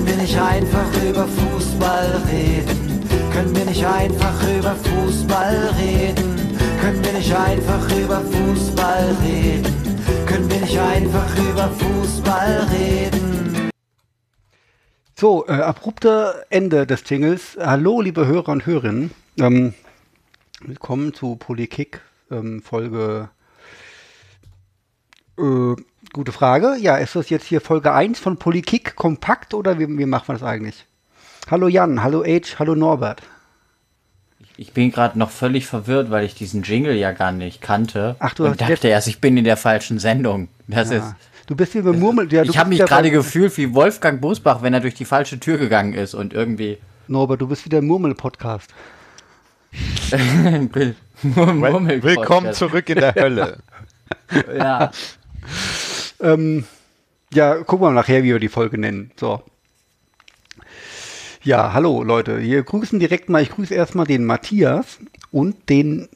Können wir nicht einfach über Fußball reden? Können wir nicht einfach über Fußball reden? Können wir nicht einfach über Fußball reden? Können wir nicht einfach über Fußball reden? So, äh, abrupter Ende des Jingles. Hallo, liebe Hörer und Hörerinnen. Ähm, willkommen zu Polykick, ähm, Folge. Äh, gute Frage. Ja, ist das jetzt hier Folge 1 von Polykick kompakt oder wie, wie machen wir das eigentlich? Hallo Jan, hallo Age, hallo Norbert. Ich bin gerade noch völlig verwirrt, weil ich diesen Jingle ja gar nicht kannte. Ach, du und dachte erst, ich bin in der falschen Sendung. Das Ja. ist. Du bist wie beim Murmel. Ja, ich habe mich gerade gefühlt wie Wolfgang Bosbach, wenn er durch die falsche Tür gegangen ist und irgendwie. Norbert, du bist wieder im Murmel-Podcast. Will- Murmel- Willkommen zurück in der Hölle. Ja. Ähm, ja, gucken wir nachher, wie wir die Folge nennen. So. Ja, hallo Leute. Wir grüßen direkt mal, ich grüße erstmal den Matthias und den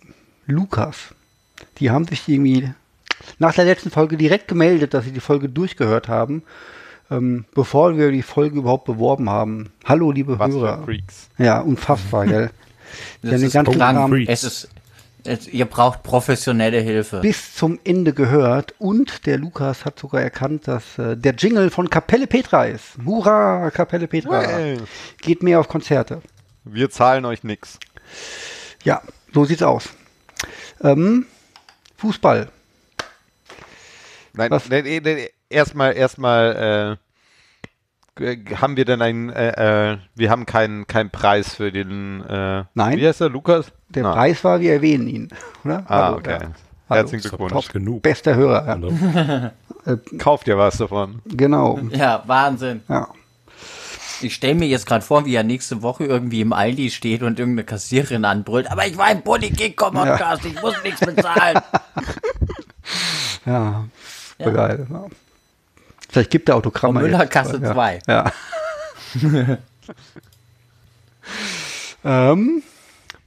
Lukas. Die haben sich irgendwie nach der letzten Folge direkt gemeldet, dass sie die Folge durchgehört haben, ähm, bevor wir die Folge überhaupt beworben haben. Hallo, liebe Was für Hörer. Freaks. Ja, unfassbar, gell? Das ist ganzen. Kram Es ist. Ihr braucht professionelle Hilfe. bis zum Ende gehört und der Lukas hat sogar erkannt, dass äh, der Jingle von Kapelle Petra ist. Hurra, Kapelle Petra. Well. Geht mehr auf Konzerte. Wir zahlen euch nix. Ja, so sieht's aus. Ähm, Fußball. Nein, Was? nee, nee, nee, erstmal, erstmal, äh, haben wir denn einen, äh, äh, wir haben keinen keinen Preis für den, äh, Nein. wie heißt der, Lukas? Der Na. Preis war, wir erwähnen ihn. Oder? Ah, Hallo, okay. ja. Hallo. Herzlichen Glückwunsch. Top, genug. bester Hörer. Ja. Ne? Kauft ihr was davon? Genau. Ja, Wahnsinn. Ja. Ich stelle mir jetzt gerade vor, wie er nächste Woche irgendwie im Aldi steht und irgendeine Kassiererin anbrüllt. Aber ich war im Politik-Podcast, ich muss nichts bezahlen. Ja, Ja. ja. geil. Ja. Vielleicht gibt er Autogramme. Frau Müller, jetzt. Kasse ja. zwei. Ja. ähm,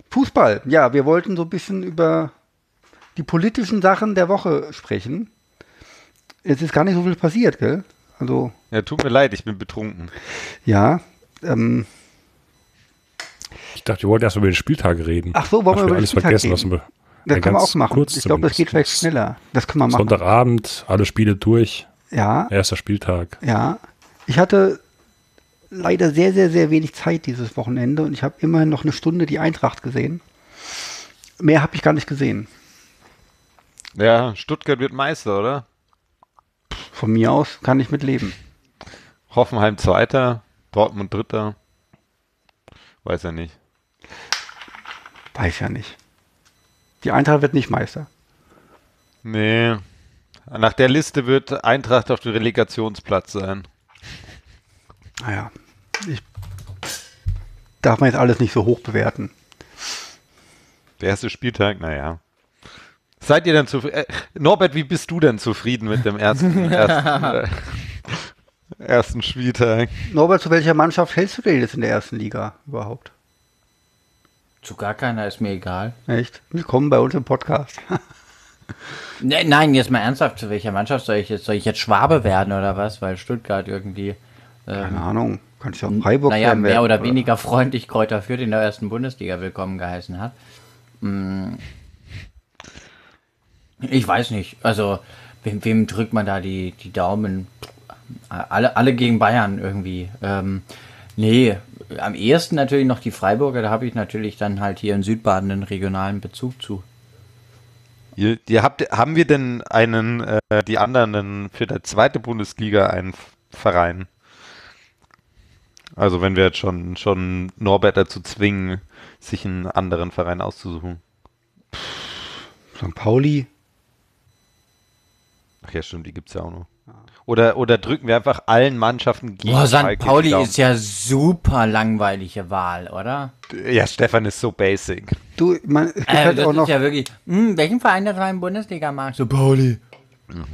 Fußball. Ja, wir wollten so ein bisschen über die politischen Sachen der Woche sprechen. Es ist gar nicht so viel passiert, gell? Also, Ja, tut mir leid, ich bin betrunken. ja. Ähm, Ich dachte, wir wollten erst mal über den Spieltag reden. Ach so, wollen wir über den alles Spieltag vergessen, reden? was wir das können wir auch machen. Ich glaube, das geht vielleicht schneller. Das können wir machen. Sonntagabend, alle Spiele durch, Ja, erster Spieltag. ja. Ich hatte leider sehr, sehr, sehr wenig Zeit dieses Wochenende und ich habe immerhin noch eine Stunde die Eintracht gesehen. Mehr habe ich gar nicht gesehen. Ja, Stuttgart wird Meister, oder? Von mir aus kann ich mit leben. Hoffenheim Zweiter, Dortmund Dritter. Weiß er nicht. Weiß ja nicht. Die Eintracht wird nicht Meister. Nee. Nach der Liste wird Eintracht auf dem Relegationsplatz sein. Naja, ich darf man jetzt alles nicht so hoch bewerten. Der erste Spieltag, naja. Seid ihr denn zufrieden? Äh, Norbert, wie bist du denn zufrieden mit dem ersten, ersten, äh, ersten Spieltag? Norbert, zu welcher Mannschaft hältst du denn jetzt in der ersten Liga überhaupt? Zu gar keiner ist mir egal. Echt? Willkommen bei uns im Podcast. Ne, nein, jetzt mal ernsthaft, zu welcher Mannschaft soll ich jetzt? Soll ich jetzt Schwabe werden oder was? Weil Stuttgart irgendwie, Keine Ahnung. Kannst du auch Freiburg naja, werden mehr oder weniger freundlich Kräuter Fürth in der ersten Bundesliga willkommen geheißen hat. Mm. Ich weiß nicht. Also, wem, wem drückt man da die, die Daumen? Alle, alle gegen Bayern irgendwie. Ähm, nee, am ehesten natürlich noch die Freiburger. Da habe ich natürlich dann halt hier in Südbaden einen regionalen Bezug zu. Ihr, ihr habt, haben wir denn einen, äh, die anderen für die zweite Bundesliga einen Verein? Also wenn wir jetzt schon, schon Norbert dazu zwingen, sich einen anderen Verein auszusuchen. St. Pauli. Ach ja, stimmt, die gibt's ja auch noch. Oder, oder drücken wir einfach allen Mannschaften gegen Boah, St. Pauli ist ja super langweilige Wahl, oder? Ja, Stefan ist so basic. Du, mein, es gibt Äh, halt das auch ist noch. ja wirklich. Hm, welchen Verein der zweiten Bundesliga magst du? Pauli.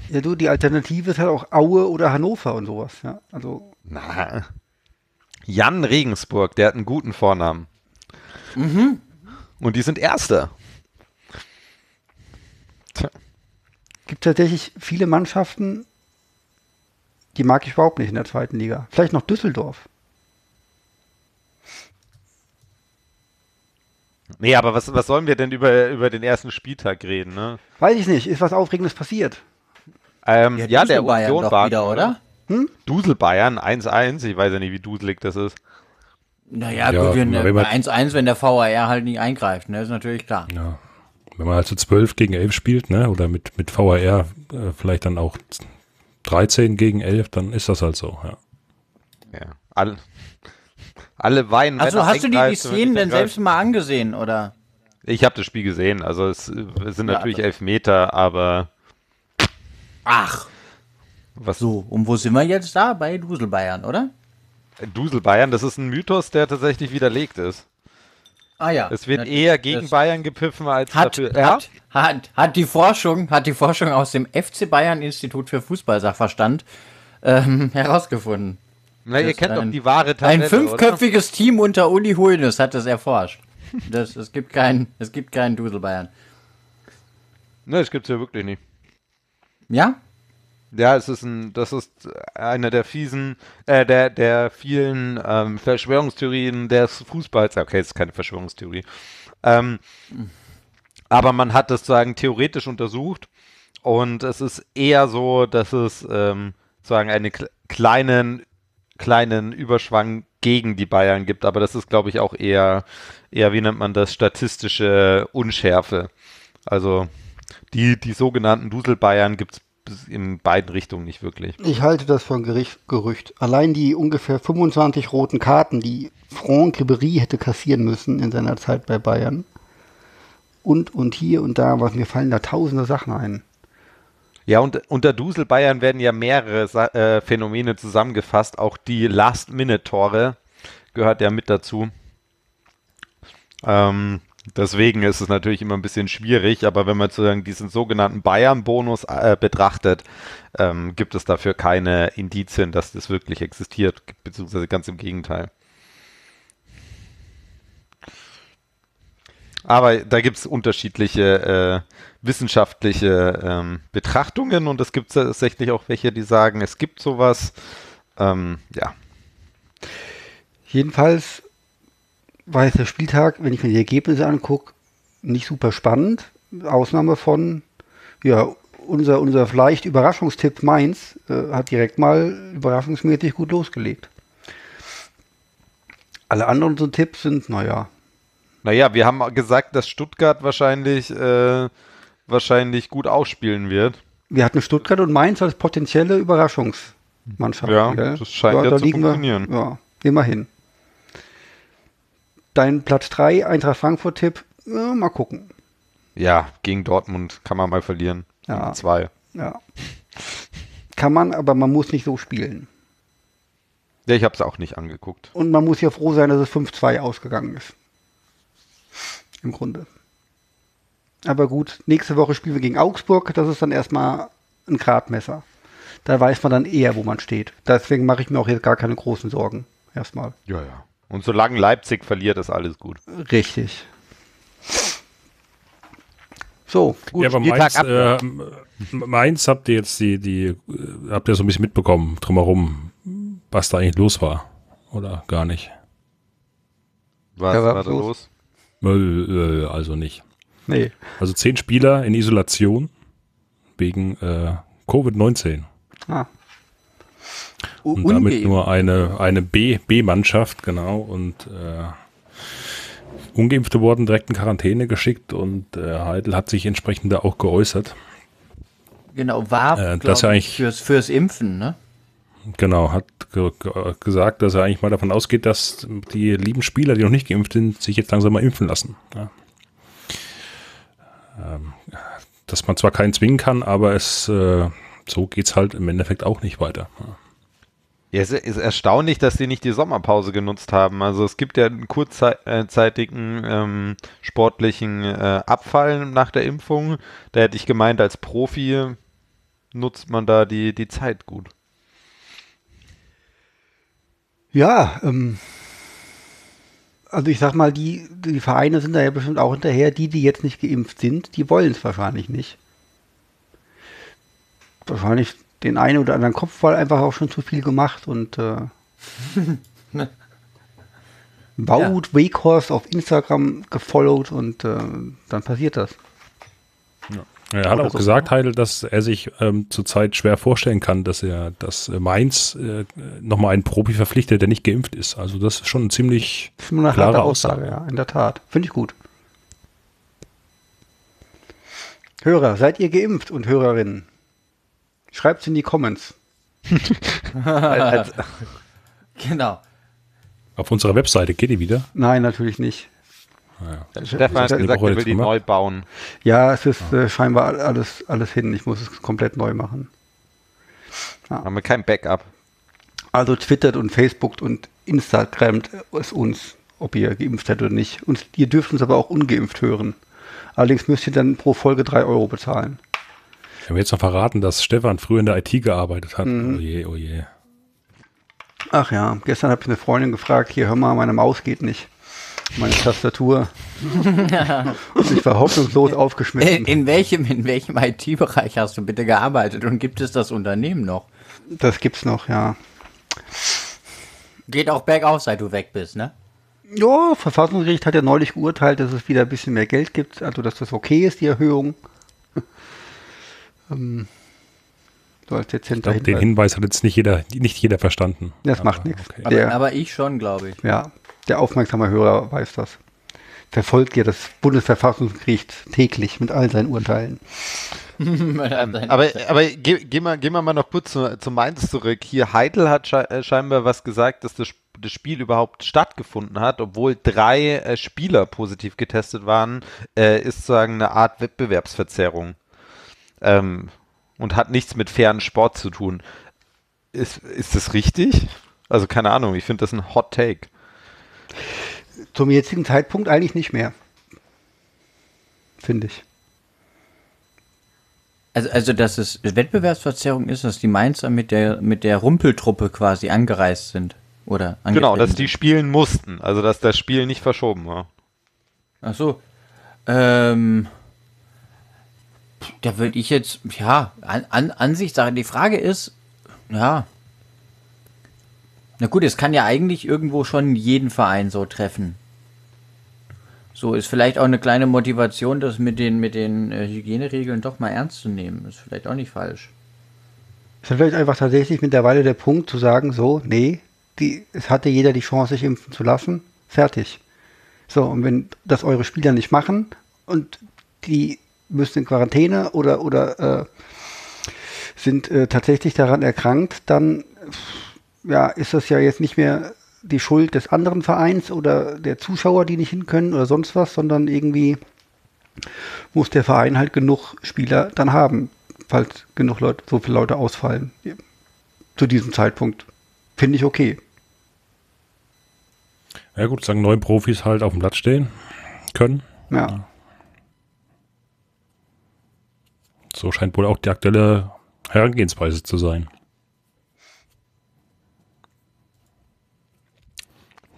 Ja, du, die Alternative ist halt auch Aue oder Hannover und sowas. Ja, also Na. Jan Regensburg, der hat einen guten Vornamen. Mhm. Und die sind Erster. Tja. gibt tatsächlich viele Mannschaften, die mag ich überhaupt nicht in der zweiten Liga. Vielleicht noch Düsseldorf. Nee, aber was, was sollen wir denn über, über den ersten Spieltag reden, ne? Weiß ich nicht. Ist was Aufregendes passiert? Ähm, ja, ja, der Union war wieder, oder? Hm? Dusel Bayern 1-1. Ich weiß ja nicht, wie duselig das ist. Naja, ja, gut, bei 1-1, wenn der VAR halt nicht eingreift, ne? Ist natürlich klar. Ja. Wenn man halt also 12 gegen 11 spielt, ne? Oder mit, mit VAR äh, vielleicht dann auch 13 gegen 11, dann ist das halt so, ja. Ja. Alle, alle weinen. Also hast du dir die Szenen denn selbst mal angesehen, oder? Ich habe das Spiel gesehen. Also es, äh, es sind Ja, natürlich also- elf Meter, aber Ach, was so. Und wo sind wir jetzt da? Bei Dusel Bayern, oder? Dusel Bayern, das ist ein Mythos, der tatsächlich widerlegt ist. Ah ja. Es wird Das- eher gegen das Bayern gepfiffen als Hat, dafür. Ja? hat, hat, hat, die Forschung, hat die Forschung aus dem FC Bayern Institut für Fußballsachverstand ähm, herausgefunden. Na, ihr kennt doch ein- die wahre Ein Tabelle, oder? fünfköpfiges Team unter Uli Hoeneß hat das erforscht. Das, es gibt keinen, es gibt keinen Dusel Bayern. Ne, das gibt's ja wirklich nicht. Ja? Ja, es ist ein, das ist einer der fiesen, äh, der, der vielen ähm, Verschwörungstheorien des Fußballs. Okay, es ist keine Verschwörungstheorie. Ähm, aber man hat das sozusagen theoretisch untersucht und es ist eher so, dass es ähm, sozusagen einen kle- kleinen, kleinen Überschwang gegen die Bayern gibt. Aber das ist, glaube ich, auch eher, eher, wie nennt man das, statistische Unschärfe. Also die, die sogenannten Dusel-Bayern gibt es in beiden Richtungen nicht wirklich. Ich halte das für ein Gericht, Gerücht. Allein die ungefähr 25 roten Karten, die Franck Ribéry hätte kassieren müssen in seiner Zeit bei Bayern. Und, und hier und da, was mir fallen da tausende Sachen ein. Ja, und unter Dusel Bayern werden ja mehrere äh, Phänomene zusammengefasst. Auch die Last-Minute-Tore gehört ja mit dazu. Ähm, deswegen ist es natürlich immer ein bisschen schwierig, aber wenn man sozusagen diesen sogenannten Bayern-Bonus äh, betrachtet, ähm, gibt es dafür keine Indizien, dass das wirklich existiert, beziehungsweise ganz im Gegenteil. Aber da gibt es unterschiedliche äh, wissenschaftliche ähm, Betrachtungen und es gibt tatsächlich auch welche, die sagen, es gibt sowas. Ähm, ja, Jedenfalls war jetzt der Spieltag, wenn ich mir die Ergebnisse angucke, nicht super spannend. Ausnahme von, ja, unser, unser vielleicht Überraschungstipp Mainz äh, hat direkt mal überraschungsmäßig gut losgelegt. Alle anderen so Tipps sind, naja, naja, wir haben gesagt, dass Stuttgart wahrscheinlich, äh, wahrscheinlich gut ausspielen wird. wir hatten Stuttgart und Mainz als potenzielle Überraschungsmannschaft. Ja, gell? das scheint ja zu liegen funktionieren. Wir, ja, immerhin. Dein Platz 3, Eintracht Frankfurt-Tipp, ja, mal gucken. Ja, gegen Dortmund kann man mal verlieren. Ja. Gegen zwei. Ja. Kann man, aber man muss nicht so spielen. Ja, ich habe es auch nicht angeguckt. Und man muss ja froh sein, dass es 5-2 ausgegangen ist. Im Grunde. Aber gut, nächste Woche spielen wir gegen Augsburg. Das ist dann erstmal ein Gradmesser. Da weiß man dann eher, wo man steht. Deswegen mache ich mir auch jetzt gar keine großen Sorgen. Erstmal. Ja, ja. Und solange Leipzig verliert, ist alles gut. Richtig. So, gut. ja, aber Spieltag Mainz, äh, Mainz habt ihr jetzt die, die, habt ihr so ein bisschen mitbekommen drumherum, was da eigentlich los war? Oder gar nicht? Was Ja, was war da los? los? Äh, Also nicht. Nee. Also zehn Spieler in Isolation wegen äh, Covid-19. Ah, Und damit Ungeimpft. nur eine, eine B- B-Mannschaft, genau. Und äh, Ungeimpfte wurden direkt in Quarantäne geschickt und äh, Heidel hat sich entsprechend da auch geäußert. Genau, war Äh, glaub das ja ich, eigentlich- fürs, fürs Impfen, ne? Genau, hat ge ge gesagt, dass er eigentlich mal davon ausgeht, dass die lieben Spieler, die noch nicht geimpft sind, sich jetzt langsam mal impfen lassen. Ja. Ähm, dass man zwar keinen zwingen kann, aber es äh, so geht's halt im Endeffekt auch nicht weiter. Ja. Ja, es ist erstaunlich, dass sie nicht die Sommerpause genutzt haben. Also es gibt ja einen kurzzeitigen ähm, sportlichen äh, Abfall nach der Impfung. Da hätte ich gemeint, als Profi nutzt man da die, die Zeit gut. Ja, ähm, also ich sag mal, die, die Vereine sind da ja bestimmt auch hinterher. Die, die jetzt nicht geimpft sind, die wollen es wahrscheinlich nicht. Wahrscheinlich den einen oder anderen Kopfball einfach auch schon zu viel gemacht und äh, Wout Weghorst auf Instagram gefollowt und äh, dann passiert das. Er hat Oder auch gesagt, Heidel, dass er sich ähm, zurzeit schwer vorstellen kann, dass er, dass äh, Mainz äh, nochmal einen Profi verpflichtet, der nicht geimpft ist. Also das ist schon ein ziemlich Das ist eine klare harte Aussage, Aussage. ja, in der Tat. Finde ich gut. Hörer, seid ihr geimpft und Hörerinnen? Schreibt's in die Comments. Genau. Auf unserer Webseite geht die wieder. Nein, natürlich nicht. als Stefan hat gesagt, er will die neu bauen. Ja, es ist äh, scheinbar alles, alles hin. Ich muss es komplett neu machen. Haben wir kein Backup. Also twittert und Facebookt und Instagramt es uns, ob ihr geimpft seid oder nicht. Und ihr dürft uns aber auch ungeimpft hören. Allerdings müsst ihr dann pro Folge 3 Euro bezahlen. Wir haben jetzt noch verraten, dass Stefan früher in der IT gearbeitet hat. Mhm. Oh je, oh je. Ach ja, gestern habe ich eine Freundin gefragt, hier hör mal, meine Maus geht nicht. Meine Tastatur. und ich war hoffnungslos In, aufgeschmissen. in welchem, in welchem IT-Bereich hast du bitte gearbeitet und gibt es das Unternehmen noch? Das gibt's noch, ja. Geht auch bergauf, seit du weg bist, ne? Ja, Verfassungsgericht hat ja neulich geurteilt, dass es wieder ein bisschen mehr Geld gibt, also dass das okay ist, die Erhöhung. Ähm, so als dezenter Ich glaub, den Hinweis. Hat jetzt nicht jeder, nicht jeder verstanden. Das Aber macht nichts. okay. Aber, aber ich schon, glaube ich. ja, der aufmerksame Hörer weiß das. Verfolgt ja das Bundesverfassungsgericht täglich mit all seinen Urteilen. Aber, aber ge, gehen wir gehen wir mal noch kurz zu, zu Mainz zurück. Hier, Heidel hat äh, scheinbar was gesagt, dass das, das Spiel überhaupt stattgefunden hat, obwohl drei äh, Spieler positiv getestet waren, äh, ist sozusagen eine Art Wettbewerbsverzerrung. Ähm, und hat nichts mit fairen Sport zu tun. Ist, ist das richtig? Also keine Ahnung, ich finde das ein Hot Take. Zum jetzigen Zeitpunkt eigentlich nicht mehr. Finde ich. Also, also, dass es Wettbewerbsverzerrung ist, dass die Mainzer mit der, mit der Rumpeltruppe quasi angereist sind. Oder Genau, dass die spielen mussten. Also dass das Spiel nicht verschoben war. Ach so. Ähm, da würde ich jetzt, ja, an, an, Ansichtssache. Die Frage ist, ja. Na gut, es kann ja eigentlich irgendwo schon jeden Verein so treffen. So ist vielleicht auch eine kleine Motivation, das mit den, mit den äh, Hygieneregeln doch mal ernst zu nehmen. Ist vielleicht auch nicht falsch. Ist vielleicht einfach tatsächlich mittlerweile der Punkt zu sagen, so, nee, die, es hatte jeder die Chance, sich impfen zu lassen, fertig. So, und wenn das eure Spieler nicht machen und die müssen in Quarantäne oder, oder äh, sind äh, tatsächlich daran erkrankt, dann ja, ist das ja jetzt nicht mehr die Schuld des anderen Vereins oder der Zuschauer, die nicht hin können oder sonst was, sondern irgendwie muss der Verein halt genug Spieler dann haben, falls genug Leute, so viele Leute ausfallen. Zu diesem Zeitpunkt. Finde ich okay. Ja gut, sagen neun Profis halt auf dem Platz stehen können. Ja. So scheint wohl auch die aktuelle Herangehensweise zu sein.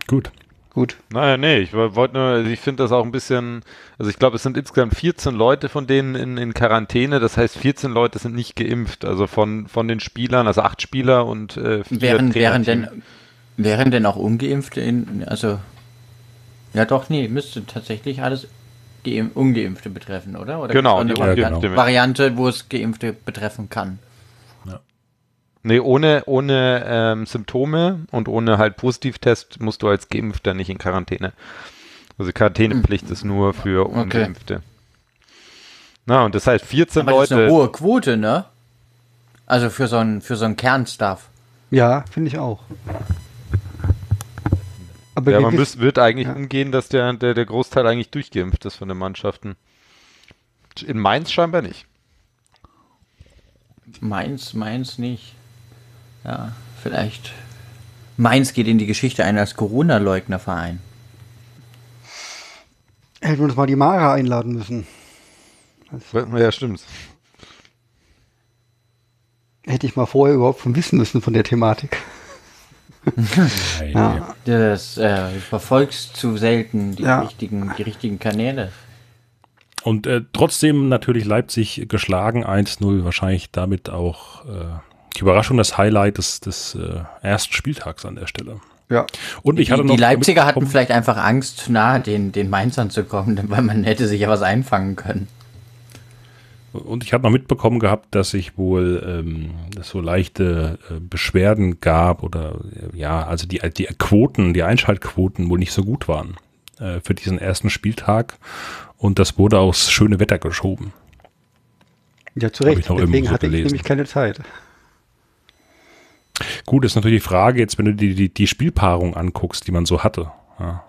Gut. Gut. Naja, nee, ich wollte nur, also ich finde das auch ein bisschen, also ich glaube, es sind insgesamt 14 Leute von denen in, in Quarantäne, das heißt 14 Leute sind nicht geimpft, also von, von den Spielern, also acht Spieler und äh, vier Wären, wären, denn, wären denn auch Ungeimpfte in, also, ja doch, nee, müsste tatsächlich alles Ungeimpfte betreffen, oder? oder Genau, eine Ungeimpfte Variante, mit. Variante, wo es Geimpfte betreffen kann? Nee, ohne, ohne ähm, Symptome und ohne halt Positivtest musst du als Geimpfter nicht in Quarantäne. Also Quarantänepflicht ist nur für Okay. Ungeimpfte. Na, und das heißt 14 Aber das ist eine Leute. hohe Quote, ne? Also für so einen, für so einen Kernstuff. Ja, finde ich auch. Aber Ja, man müsst, wird eigentlich Ja. umgehen, dass der, der, der Großteil eigentlich durchgeimpft ist von den Mannschaften. In Mainz scheinbar nicht. Mainz, Mainz nicht. Ja, vielleicht. Mainz geht in die Geschichte ein als Corona-Leugnerverein. hätten wir uns mal die Mara einladen müssen. Ja, stimmt. Hätte ich mal vorher überhaupt von wissen müssen von der Thematik. Nein. Ja. Das äh, verfolgst zu selten die, Ja. richtigen, die richtigen Kanäle. Und äh, trotzdem natürlich Leipzig geschlagen, 1-0, wahrscheinlich damit auch äh, die Überraschung, das Highlight des, des äh, ersten Spieltags an der Stelle. Ja. Und ich Die, hatte noch die Leipziger hatten vielleicht einfach Angst, nahe den, den Mainzern zu kommen, weil man hätte sich ja was einfangen können. Und ich habe noch mitbekommen gehabt, dass sich wohl ähm, so leichte äh, Beschwerden gab oder äh, ja, also die, die Quoten, die Einschaltquoten wohl nicht so gut waren äh, für diesen ersten Spieltag. Und das wurde aufs schöne Wetter geschoben. Ja, zu Recht. ich Deswegen so hatte ich gelesen. nämlich keine Zeit. Gut, ist natürlich die Frage jetzt, wenn du die, die, die Spielpaarung anguckst, die man so hatte. Ja.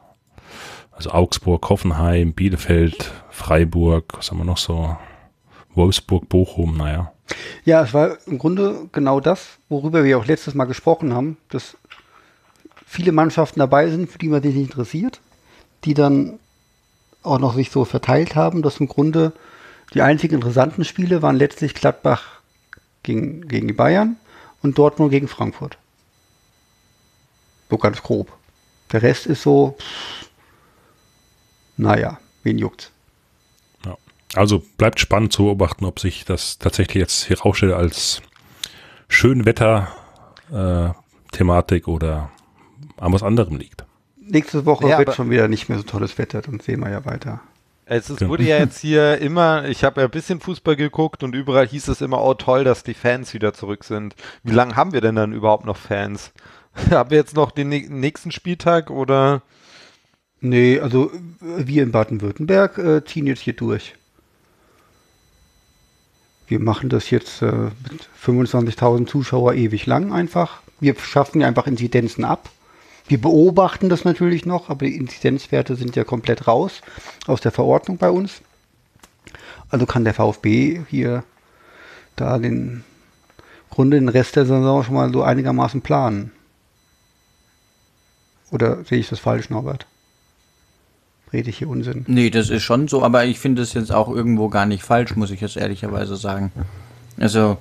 Also Augsburg, Hoffenheim, Bielefeld, Freiburg, was haben wir noch so? Wolfsburg, Bochum, naja. Ja, es war im Grunde genau das, worüber wir auch letztes Mal gesprochen haben, dass viele Mannschaften dabei sind, für die man sich nicht interessiert, die dann auch noch sich so verteilt haben, dass im Grunde die einzigen interessanten Spiele waren letztlich Gladbach gegen, gegen die Bayern und Dortmund gegen Frankfurt. So ganz grob. Der Rest ist so, pff, naja, wen juckt's? Also bleibt spannend zu beobachten, ob sich das tatsächlich jetzt herausstellt als Schönwetter-Thematik oder an was anderem liegt. Nächste Woche Ja, wird schon wieder nicht mehr so tolles Wetter, dann sehen wir ja weiter. Es ist, Genau. wurde ja jetzt hier immer, ich habe ja ein bisschen Fußball geguckt und überall hieß es immer, oh toll, dass die Fans wieder zurück sind. Wie lange haben wir denn dann überhaupt noch Fans? haben wir jetzt noch den nä- nächsten Spieltag oder? Nee, also äh, wir in Baden-Württemberg äh, ziehen jetzt hier durch. Wir machen das jetzt äh, mit 25.000 Zuschauer ewig lang einfach. Wir schaffen ja einfach Inzidenzen ab. Wir beobachten das natürlich noch, aber die Inzidenzwerte sind ja komplett raus aus der Verordnung bei uns. Also kann der VfB hier da den Grunde den Rest der Saison schon mal so einigermaßen planen. Oder sehe ich das falsch, Norbert? Rede ich hier Unsinn? Nee, das ist schon so, aber ich finde es jetzt auch irgendwo gar nicht falsch, muss ich jetzt ehrlicherweise sagen. Also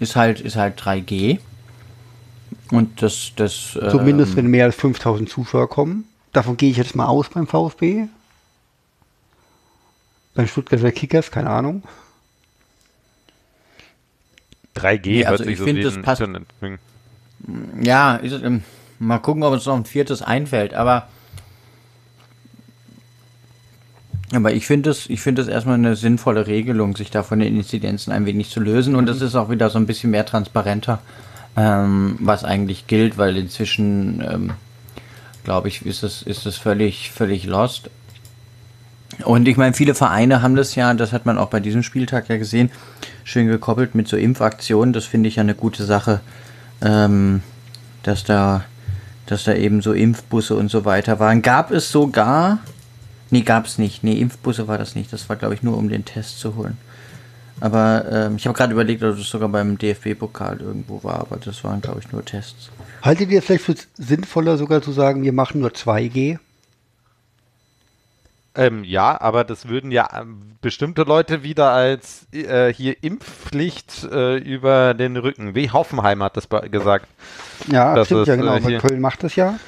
ist halt, ist halt 3G. Und das, das. Zumindest ähm, wenn mehr als 5000 Zuschauer kommen. Davon gehe ich jetzt mal aus beim VfB. Beim Stuttgarter Kickers, keine Ahnung. 3G Nee, also ich so finde, das passt-. Ja, ist, ähm, mal gucken, ob uns noch ein viertes einfällt, aber. Aber ich finde es, ich finde es erstmal eine sinnvolle Regelung, sich da von den Inzidenzen ein wenig zu lösen. Und es ist auch wieder so ein bisschen mehr transparenter, ähm, was eigentlich gilt, weil inzwischen, ähm, glaube ich, ist es, ist es völlig, völlig lost. Und ich meine, viele Vereine haben das ja, das hat man auch bei diesem Spieltag ja gesehen, schön gekoppelt mit so Impfaktionen. Das finde ich ja eine gute Sache, ähm, dass da, dass da eben so Impfbusse und so weiter waren. Gab es sogar, nee, gab es nicht. Nee, Impfbusse war das nicht. Das war, glaube ich, nur um den Test zu holen. Aber ähm, ich habe gerade überlegt, ob es sogar beim DFB-Pokal irgendwo war, aber das waren, glaube ich, nur Tests. Haltet ihr es vielleicht für sinnvoller, sogar zu sagen, wir machen nur 2G? Ähm, ja, aber das würden ja ähm, bestimmte Leute wieder als äh, hier Impfpflicht äh, über den Rücken. Wie Hoffenheim hat das gesagt. Ja, Das stimmt ist, ja genau, äh, weil hier- Köln macht das ja.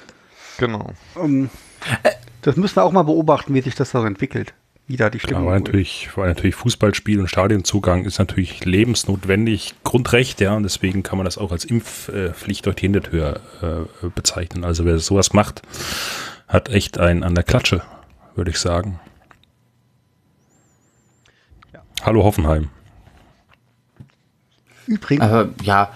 Genau. Ähm, das müssen wir auch mal beobachten, wie sich das da entwickelt. Wie da die Stimmung Aber wird. natürlich, vor allem natürlich Fußballspiel und Stadionzugang ist natürlich lebensnotwendig, Grundrecht, ja, und deswegen kann man das auch als Impfpflicht durch die Hintertür äh, bezeichnen. Also wer sowas macht, hat echt einen an der Klatsche, würde ich sagen. Hallo Hoffenheim. Übrigens, Aber ja,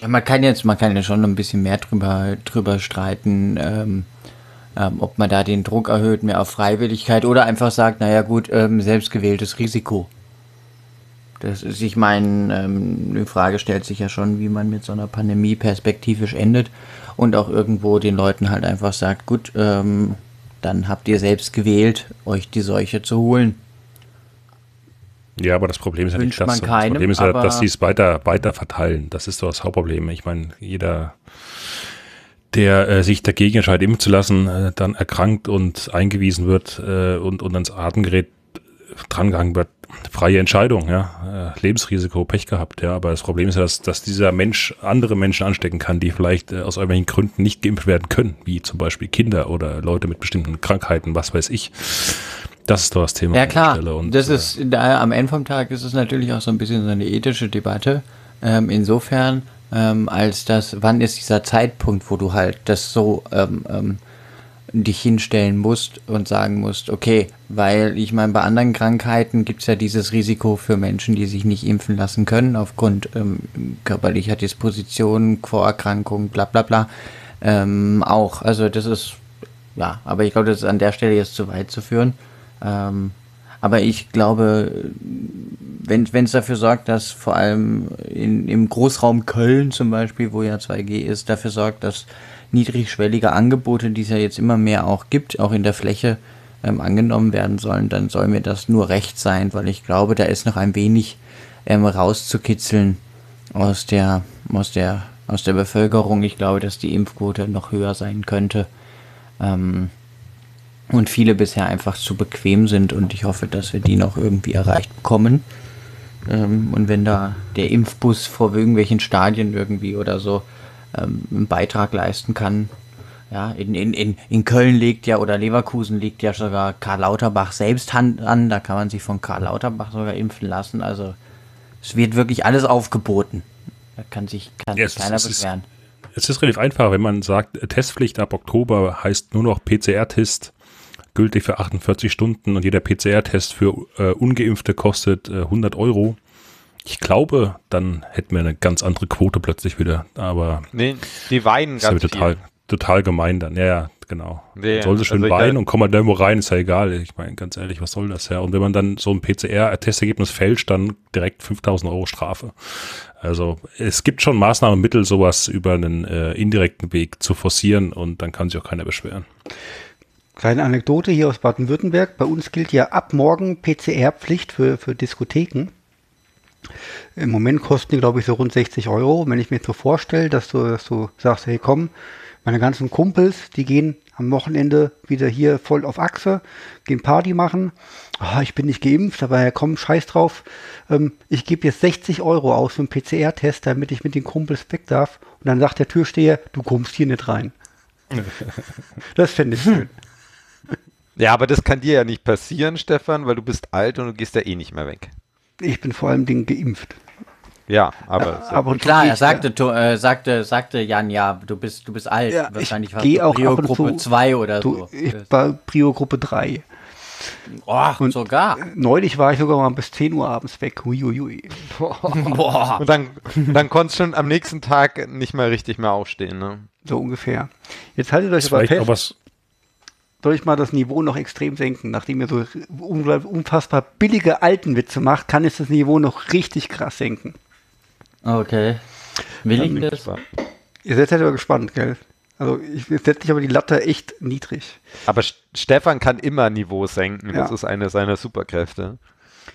ja, man kann jetzt, man kann ja schon ein bisschen mehr drüber, drüber streiten, ähm, ähm, ob man da den Druck erhöht, mehr auf Freiwilligkeit oder einfach sagt, naja gut, ähm, selbstgewähltes Risiko. Das ist, ich meine, ähm, die Frage stellt sich ja schon, wie man mit so einer Pandemie perspektivisch endet und auch irgendwo den Leuten halt einfach sagt, gut, ähm, dann habt ihr selbst gewählt, euch die Seuche zu holen. Ja, aber das Problem ist ja nicht das. man das keinem, Problem ist ja, dass sie es weiter, weiter verteilen. Das ist doch das Hauptproblem. Ich meine, jeder, der äh, sich dagegen entscheidet, impfen zu lassen, äh, dann erkrankt und eingewiesen wird äh, und, und ans Atemgerät drangehangen wird. Freie Entscheidung, ja. Äh, Lebensrisiko, Pech gehabt, ja. Aber das Problem ist ja, dass, dass dieser Mensch andere Menschen anstecken kann, die vielleicht äh, aus irgendwelchen Gründen nicht geimpft werden können, wie zum Beispiel Kinder oder Leute mit bestimmten Krankheiten, was weiß ich. Das ist doch das Thema. Ja an der klar. Und, das äh, ist da, am Ende vom Tag ist es natürlich auch so ein bisschen so eine ethische Debatte. Ähm, insofern, ähm, als das, wann ist dieser Zeitpunkt, wo du halt das so ähm, ähm, dich hinstellen musst und sagen musst, okay, weil ich meine, bei anderen Krankheiten gibt es ja dieses Risiko für Menschen, die sich nicht impfen lassen können, aufgrund ähm, körperlicher Disposition, Vorerkrankungen, bla bla bla. Ähm, auch. Also das ist, ja, aber ich glaube, das ist an der Stelle jetzt zu weit zu führen. Ähm, aber ich glaube, wenn es dafür sorgt, dass vor allem in, im Großraum Köln zum Beispiel, wo ja 2G ist, dafür sorgt, dass niedrigschwellige Angebote, die es ja jetzt immer mehr auch gibt, auch in der Fläche ähm, angenommen werden sollen, dann soll mir das nur recht sein, weil ich glaube, da ist noch ein wenig ähm, rauszukitzeln aus der, aus der, aus der Bevölkerung. Ich glaube, dass die Impfquote noch höher sein könnte. Ähm, und viele bisher einfach zu bequem sind und ich hoffe, dass wir die noch irgendwie erreicht bekommen. Ähm, und wenn da der Impfbus vor irgendwelchen Stadien irgendwie oder so ähm, einen Beitrag leisten kann. Ja, in, in, in, in Köln legt ja oder Leverkusen legt ja sogar Karl Lauterbach selbst Hand an. Da kann man sich von Karl Lauterbach sogar impfen lassen. Also es wird wirklich alles aufgeboten. Da kann sich, kann ja, sich keiner es beschweren. Ist, es ist relativ einfach, wenn man sagt, Testpflicht ab Oktober heißt nur noch PCR-Test gültig für 48 Stunden und jeder PCR-Test für äh, Ungeimpfte kostet äh, 100 Euro. Ich glaube, dann hätten wir eine ganz andere Quote plötzlich wieder, aber nee, die weinen ganz ist ja total, viel. total gemein dann. Ja, ja genau. Nee, soll sie schön also weinen und kommen halt irgendwo rein, ist ja egal. Ich meine, ganz ehrlich, was soll das ja? Und wenn man dann so ein PCR-Testergebnis fälscht, dann direkt 5000 Euro Strafe. Also es gibt schon Maßnahmenmittel, sowas über einen äh, indirekten Weg zu forcieren und dann kann sich auch keiner beschweren. Kleine Anekdote hier aus Baden-Württemberg. Bei uns gilt ja ab morgen PCR-Pflicht für, für Diskotheken. Im Moment kosten die, glaube ich, so rund 60 Euro. Wenn ich mir jetzt so vorstelle, dass du, dass du sagst, hey komm, meine ganzen Kumpels, die gehen am Wochenende wieder hier voll auf Achse, gehen Party machen. Oh, ich bin nicht geimpft, aber ja komm, scheiß drauf. Ähm, ich gebe jetzt 60 Euro aus für einen PCR-Test, damit ich mit den Kumpels weg darf. Und dann sagt der Türsteher, du kommst hier nicht rein. das fände ich schön. Ja, aber das kann dir ja nicht passieren, Stefan, weil du bist alt und du gehst ja eh nicht mehr weg. Ich bin vor allem Dingen geimpft. Ja, aber, ja, aber klar, er sagte, ja. äh, sagte, sagte Jan, ja, du bist, du bist alt. Ja, Wahrscheinlich ich gehe auch Prio Gruppe 2 oder du, so. Ich war Prio Gruppe 3. Oh, und sogar. Neulich war ich sogar mal bis 10 Uhr abends weg. Huiuiui. Boah. Und dann, dann konntest du schon am nächsten Tag nicht mehr richtig mehr aufstehen, ne? So ungefähr. Jetzt haltet euch aber fest soll ich mal das Niveau noch extrem senken. Nachdem ihr so unfassbar billige alten Witze macht, kann ich das Niveau noch richtig krass senken. Okay. Will ich das? Ihr seid halt aber gespannt, gell? Also ich setze dich aber die Latte echt niedrig. Aber Stefan kann immer Niveau senken. Ja. Das ist eine seiner Superkräfte.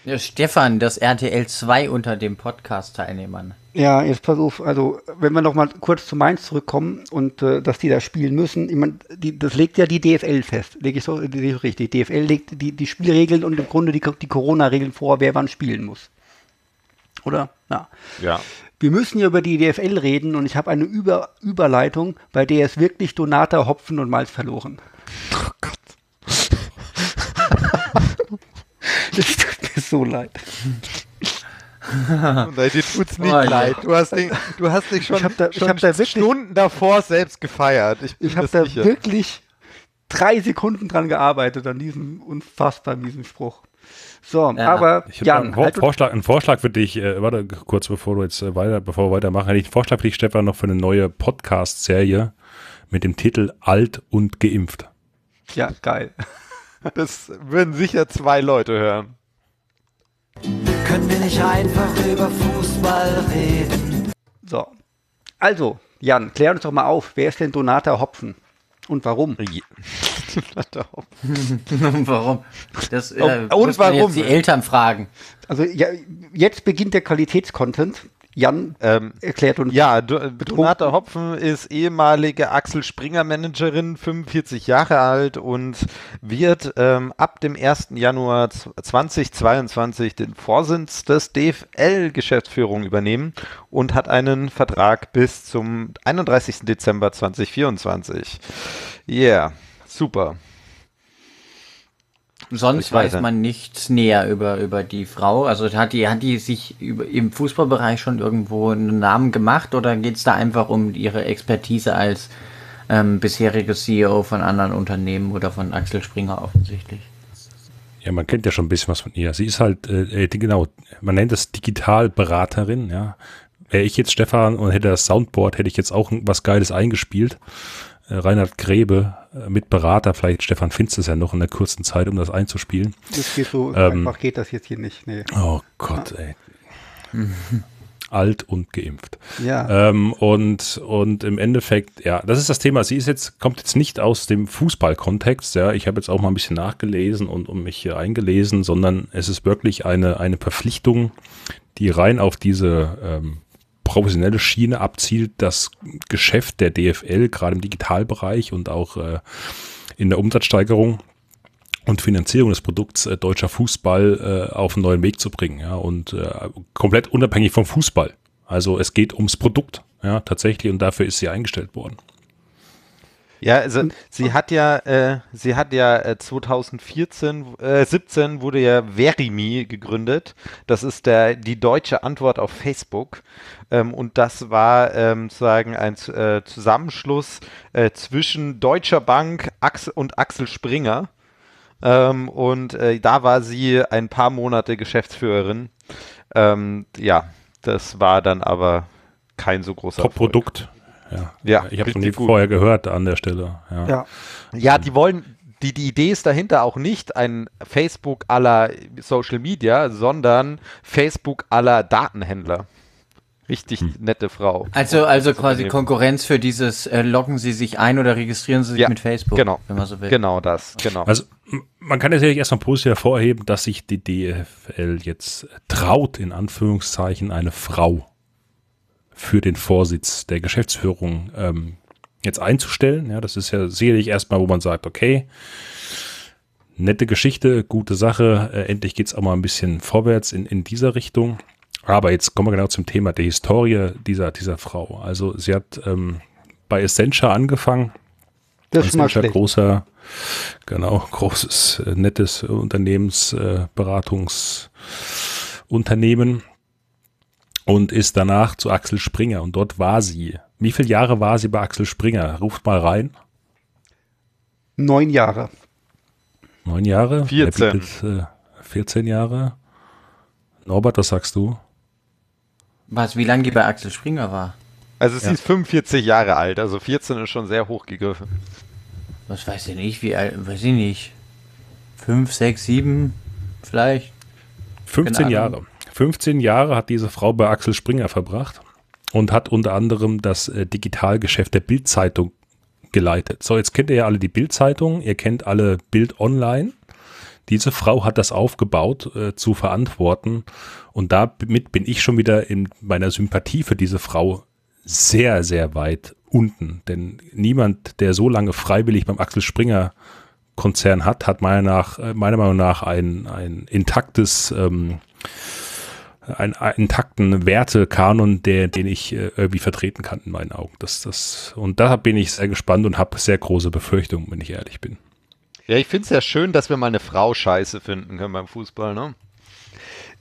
Ja, Stefan, das RTL 2 unter den Podcast-Teilnehmern. Ja, jetzt pass auf, also wenn wir noch mal kurz zu Mainz zurückkommen und äh, dass die da spielen müssen, ich mein, die, das legt ja die DFL fest, lege ich so richtig. Die DFL legt die, die Spielregeln und im Grunde die, die Corona-Regeln vor, wer wann spielen muss. Oder? Ja. Ja. Wir müssen ja über die DFL reden und ich habe eine über Überleitung, bei der es wirklich Donata, Hopfen und Malz verloren. Oh Gott. das tut mir so leid. Nein, dir tut's nicht oh, leid. Du hast, den, du hast dich schon, ich hab da, schon ich hab da wirklich, Stunden davor selbst gefeiert. Ich, ich habe da sicher. wirklich drei Sekunden dran gearbeitet, an diesem unfassbar miesen Spruch. So, ja. aber ich Jan, einen, halt Vorschlag, einen Vorschlag für dich, äh, warte kurz bevor du jetzt äh, weiter, bevor wir weitermachen, hätte ich einen Vorschlag für dich, Stefan, noch für eine neue Podcast-Serie mit dem Titel Alt und Geimpft. Ja, geil. Das würden sicher zwei Leute hören. Können wir nicht einfach über Fußball reden? So. Also, Jan, klär uns doch mal auf, wer ist denn Donata Hopfen? Und warum? Donata Hopfen. und warum? Das, äh, und warum? Jetzt die Eltern fragen. Also ja, jetzt beginnt der Qualitätscontent. Jan ähm, erklärt uns. Ja, Donata Hopfen ist ehemalige Axel Springer Managerin, 45 Jahre alt und wird ähm, ab dem 1. Januar 2022 den Vorsitz des DFL-Geschäftsführung übernehmen und hat einen Vertrag bis zum 31. Dezember 2024. Yeah, super. Sonst weiß weiß man nichts näher über, über die Frau. Also hat die, hat die sich im Fußballbereich schon irgendwo einen Namen gemacht oder geht es da einfach um ihre Expertise als ähm, bisherige CEO von anderen Unternehmen oder von Axel Springer offensichtlich? Ja, man kennt ja schon ein bisschen was von ihr. Sie ist halt, äh, die, genau, man nennt das Digitalberaterin, ja. Wäre ich jetzt Stefan und hätte das Soundboard, hätte ich jetzt auch was Geiles eingespielt. Äh, Reinhard Grebe äh, mit Berater, vielleicht Stefan Finz es ja noch in der kurzen Zeit, um das einzuspielen. Das geht so Ähm, einfach geht das jetzt hier nicht. Nee. Oh Gott, ey. Alt und geimpft. Ja. Ähm, und, und im Endeffekt, ja, das ist das Thema. Sie ist jetzt, kommt jetzt nicht aus dem Fußballkontext, ja. Ich habe jetzt auch mal ein bisschen nachgelesen und, und mich hier eingelesen, sondern es ist wirklich eine, eine Verpflichtung, die rein auf diese ähm, professionelle Schiene abzielt, das Geschäft der DFL, gerade im Digitalbereich und auch äh, in der Umsatzsteigerung und Finanzierung des Produkts äh, deutscher Fußball äh, auf einen neuen Weg zu bringen, ja, und äh, komplett unabhängig vom Fußball. Also es geht ums Produkt, ja, tatsächlich, und dafür ist sie eingestellt worden. Ja, also sie hat ja, äh, sie hat ja äh, 2014, äh, 17 wurde ja Verimi gegründet. Das ist der die deutsche Antwort auf Facebook. Ähm, und das war ähm, sozusagen ein äh, Zusammenschluss äh, zwischen Deutscher Bank Axel und Axel Springer. Ähm, und äh, da war sie ein paar Monate Geschäftsführerin. Ähm, ja, das war dann aber kein so großer. Top-Produkt. Ja, Ja, ich habe richtig nie gut. vorher gehört an der Stelle. Ja. ja. Ja, die wollen, die, die Idee ist dahinter auch nicht ein Facebook aller Social Media, sondern Facebook aller Datenhändler. Richtig nette Frau. Also, also quasi. Konkurrenz für dieses äh, loggen Sie sich ein oder registrieren Sie sich Ja, mit Facebook, genau. wenn man so will. Genau das, genau. Also man kann natürlich erstmal positiv hervorheben, dass sich die DFL jetzt traut, in Anführungszeichen, eine Frau für den Vorsitz der Geschäftsführung ähm, jetzt einzustellen. Ja, das ist ja sicherlich erstmal, wo man sagt, okay, nette Geschichte, gute Sache, äh, endlich geht's auch mal ein bisschen vorwärts in, in dieser Richtung. Aber jetzt kommen wir genau zum Thema der Historie dieser, dieser Frau. Also sie hat ähm, bei Essentia angefangen, Das ist schlecht. großer, genau, großes, äh, nettes Unternehmensberatungsunternehmen und ist danach zu Axel Springer und dort war sie. Wie viele Jahre war sie bei Axel Springer? Ruft mal rein. Neun Jahre. Neun Jahre? 14. Wer bietet, äh, 14 Jahre. Norbert, was sagst du? Was, wie lange die bei Axel Springer war? Also sie ja. ist 45 Jahre alt, also 14 ist schon sehr hoch gegriffen. Was weiß ich nicht, wie alt, weiß ich nicht. Fünf, sechs, sieben, vielleicht. 15 Keine Jahre. Ahnung. 15 Jahre hat diese Frau bei Axel Springer verbracht und hat unter anderem das äh, Digitalgeschäft der Bild-Zeitung geleitet. So, jetzt kennt ihr ja alle die Bild-Zeitung, ihr kennt alle Bild Online. Diese Frau hat das aufgebaut, äh, zu verantworten. Und damit bin ich schon wieder in meiner Sympathie für diese Frau sehr, sehr weit unten. Denn niemand, der so lange freiwillig beim Axel Springer Konzern hat, hat meiner, nach, äh, meiner Meinung nach ein, ein intaktes, ähm, einen, intakten Wertekanon, der, den ich äh, irgendwie vertreten kann in meinen Augen. Das, das, und da bin ich sehr gespannt und habe sehr große Befürchtungen, wenn ich ehrlich bin. Ja, ich finde es ja schön, dass wir mal eine Frau scheiße finden können beim Fußball, ne?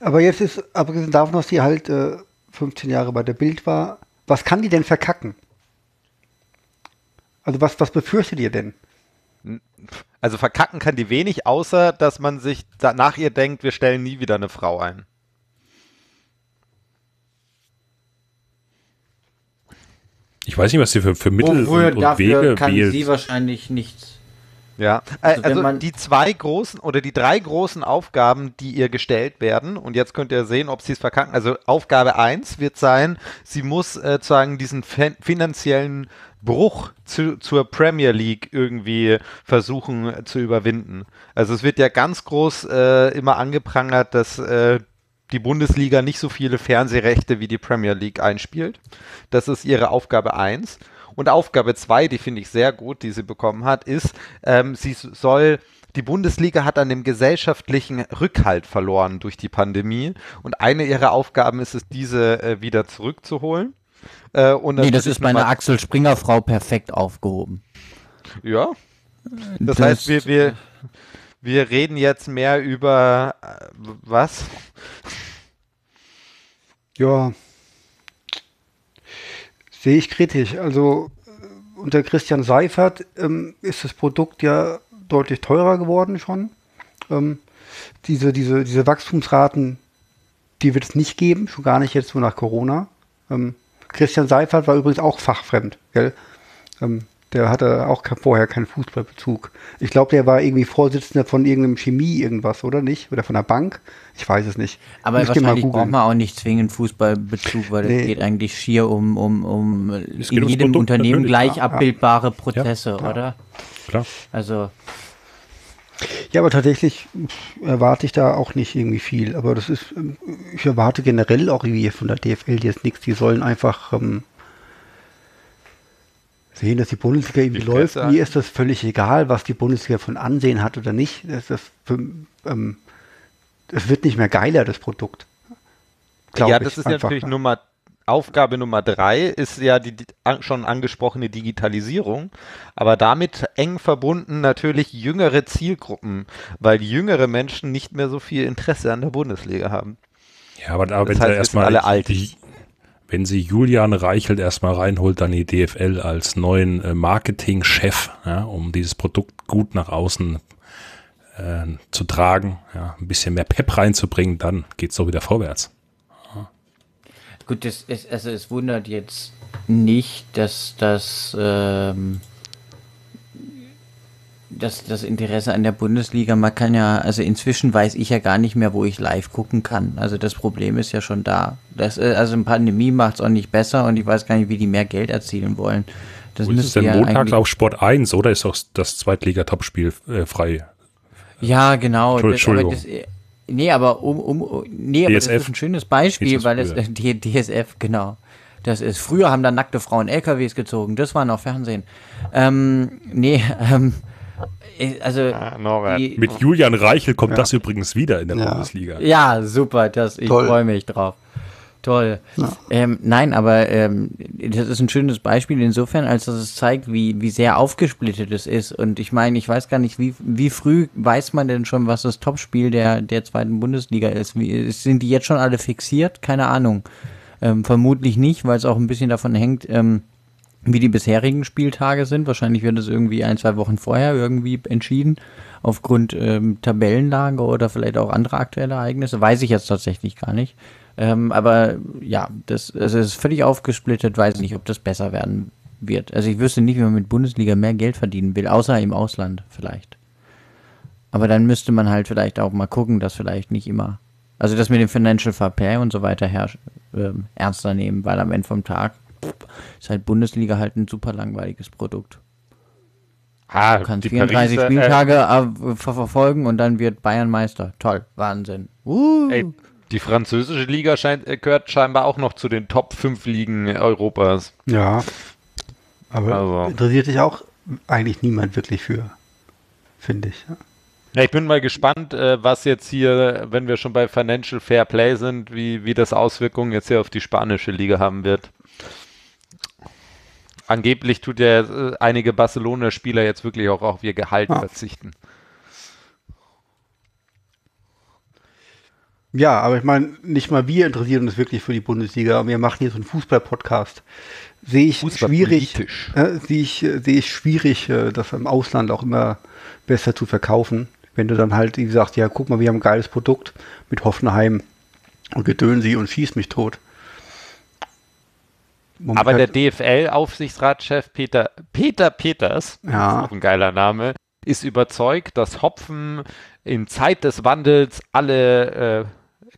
Aber jetzt ist, abgesehen davon, dass sie halt äh, 15 Jahre bei der Bild war, was kann die denn verkacken? Also was, was befürchtet ihr denn? Also verkacken kann die wenig, außer dass man sich nach ihr denkt, wir stellen nie wieder eine Frau ein. Ich weiß nicht, was sie für, für Mittel Wofür und, und dafür Wege kann wählt. sie wahrscheinlich nichts. Ja, äh, Also wenn also man- die zwei großen oder die drei großen Aufgaben, die ihr gestellt werden, und jetzt könnt ihr sehen, ob sie es verkacken. Also Aufgabe 1 wird sein, sie muss äh, sozusagen diesen fin finanziellen Bruch zu, zur Premier League irgendwie versuchen äh, zu überwinden. Also es wird ja ganz groß äh, immer angeprangert, dass äh, die Bundesliga nicht so viele Fernsehrechte wie die Premier League einspielt. Das ist ihre Aufgabe 1. Und Aufgabe 2, die finde ich sehr gut, die sie bekommen hat, ist, ähm, sie soll, die Bundesliga hat an dem gesellschaftlichen Rückhalt verloren durch die Pandemie. Und eine ihrer Aufgaben ist es, diese äh, wieder zurückzuholen. Äh, und Nee, das ist bei einer Nummer- Axel Springer Frau perfekt aufgehoben. Ja. Das, Das- heißt, wir, wir, wir reden jetzt mehr über äh, was? Ja, sehe ich kritisch. Also äh, unter Christian Seifert ähm, ist das Produkt ja deutlich teurer geworden schon. Ähm, diese, diese, diese Wachstumsraten, die wird es nicht geben, schon gar nicht jetzt so nach Corona. Ähm, Christian Seifert war übrigens auch fachfremd, gell? Ähm, der hatte auch vorher keinen Fußballbezug. Ich glaube, der war irgendwie Vorsitzender von irgendeinem Chemie irgendwas, oder nicht? Oder von der Bank? Ich weiß es nicht. Aber Müsst wahrscheinlich braucht man auch nicht zwingend Fußballbezug, weil nee. es geht eigentlich schier um, um, um in jedem Produkt Unternehmen gleich abbildbare Prozesse, ja. oder? Klar. Also ja, aber tatsächlich erwarte ich da auch nicht irgendwie viel. Aber das ist, ich erwarte generell auch irgendwie von der DFL jetzt nichts. Die sollen einfach ähm, sehen, dass die Bundesliga irgendwie ich läuft. Mir ist das völlig egal, was die Bundesliga von Ansehen hat oder nicht. Das, das, für, ähm, das wird nicht mehr geiler, das Produkt. Glaub ja, das ist einfach. natürlich Nummer Aufgabe Nummer drei ist ja die, die schon angesprochene Digitalisierung, aber damit eng verbunden natürlich jüngere Zielgruppen, weil jüngere Menschen nicht mehr so viel Interesse an der Bundesliga haben. Ja, aber, aber wenn sie erstmal alle alt. Die, wenn sie Julian Reichelt erstmal reinholt, dann die DFL als neuen äh, Marketingchef, ja, um dieses Produkt gut nach außen äh, zu tragen, ja, ein bisschen mehr Pep reinzubringen, dann geht es so wieder vorwärts. Ja. Gut, das ist, also es wundert jetzt nicht, dass das ähm, das, das Interesse an der Bundesliga, man kann ja, also inzwischen weiß ich ja gar nicht mehr, wo ich live gucken kann. Also das Problem ist ja schon da. Das, äh, also eine Pandemie macht es auch nicht besser und ich weiß gar nicht, wie die mehr Geld erzielen wollen. Das ist es denn ja montags auf Sport 1 oder ist auch das Zweitliga-Topspiel äh, frei? Ja, genau. Entschuldigung. Das, aber das, nee, aber um, um nee, aber DSF. das ist ein schönes Beispiel, weil es die DSF, genau. Das ist, früher haben da nackte Frauen LKWs gezogen, das war noch Fernsehen. Ähm, nee, ähm, äh, also ah, die, mit Julian Reichel kommt ja. das übrigens wieder in der ja. Bundesliga. Ja, super, das, ich freue mich drauf. Toll. Ja. Ähm, nein, aber ähm, das ist ein schönes Beispiel insofern, als dass es zeigt, wie, wie sehr aufgesplittet es ist. Und ich meine, ich weiß gar nicht, wie, wie früh weiß man denn schon, was das Topspiel der, der zweiten Bundesliga ist? Wie, sind die jetzt schon alle fixiert? Keine Ahnung. Ähm, vermutlich nicht, weil es auch ein bisschen davon hängt, ähm, wie die bisherigen Spieltage sind. Wahrscheinlich wird es irgendwie ein, zwei Wochen vorher irgendwie entschieden, aufgrund ähm, Tabellenlage oder vielleicht auch andere aktuelle Ereignisse. Weiß ich jetzt tatsächlich gar nicht. Ähm, aber ja, das, das ist völlig aufgesplittet. Weiß nicht, ob das besser werden wird. Also ich wüsste nicht, wie man mit Bundesliga mehr Geld verdienen will, außer im Ausland vielleicht. Aber dann müsste man halt vielleicht auch mal gucken, dass vielleicht nicht immer, also das mit dem Financial Fair Play und so weiter her, äh, ernster nehmen, weil am Ende vom Tag ist halt Bundesliga halt ein super langweiliges Produkt. Ah, du kannst 34 Pariser, Spieltage äh, ver verfolgen und dann wird Bayern Meister. Toll, Wahnsinn. Uh. Ey, die französische Liga scheint, äh, gehört scheinbar auch noch zu den Top 5 Ligen Europas. Ja. Aber also. interessiert sich auch eigentlich niemand wirklich für, finde ich. Ja. Ja, ich bin mal gespannt, äh, was jetzt hier, wenn wir schon bei Financial Fair Play sind, wie, wie das Auswirkungen jetzt hier auf die spanische Liga haben wird angeblich tut ja äh, einige Barcelona-Spieler jetzt wirklich auch auf ihr Gehalt ah. verzichten. Ja, aber ich meine, nicht mal wir interessieren uns wirklich für die Bundesliga. Wir machen hier so einen Fußball-Podcast. Sehe ich schwierig, äh, sehe ich, äh, sehe ich schwierig, äh, das im Ausland auch immer besser zu verkaufen. Wenn du dann halt, wie gesagt, ja, guck mal, wir haben ein geiles Produkt mit Hoffenheim und Gedönsi und schieß mich tot. Aber der DFL-Aufsichtsratschef Peter, Peter Peters, ja. auch ein geiler Name, ist überzeugt, dass Hopfen in Zeit des Wandels alle äh,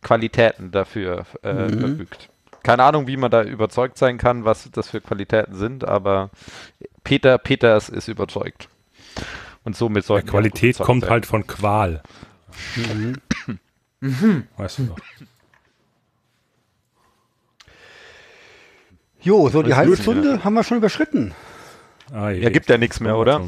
Qualitäten dafür äh, mhm. verfügt. Keine Ahnung, wie man da überzeugt sein kann, was das für Qualitäten sind, aber Peter Peters ist überzeugt. Und somit soll Qualität kommt sein. halt von Qual. Mhm. mhm. Weißt du noch. Jo, so die halbe Stunde ja. haben wir schon überschritten. Ah, ja, gibt ja nichts mehr, oder?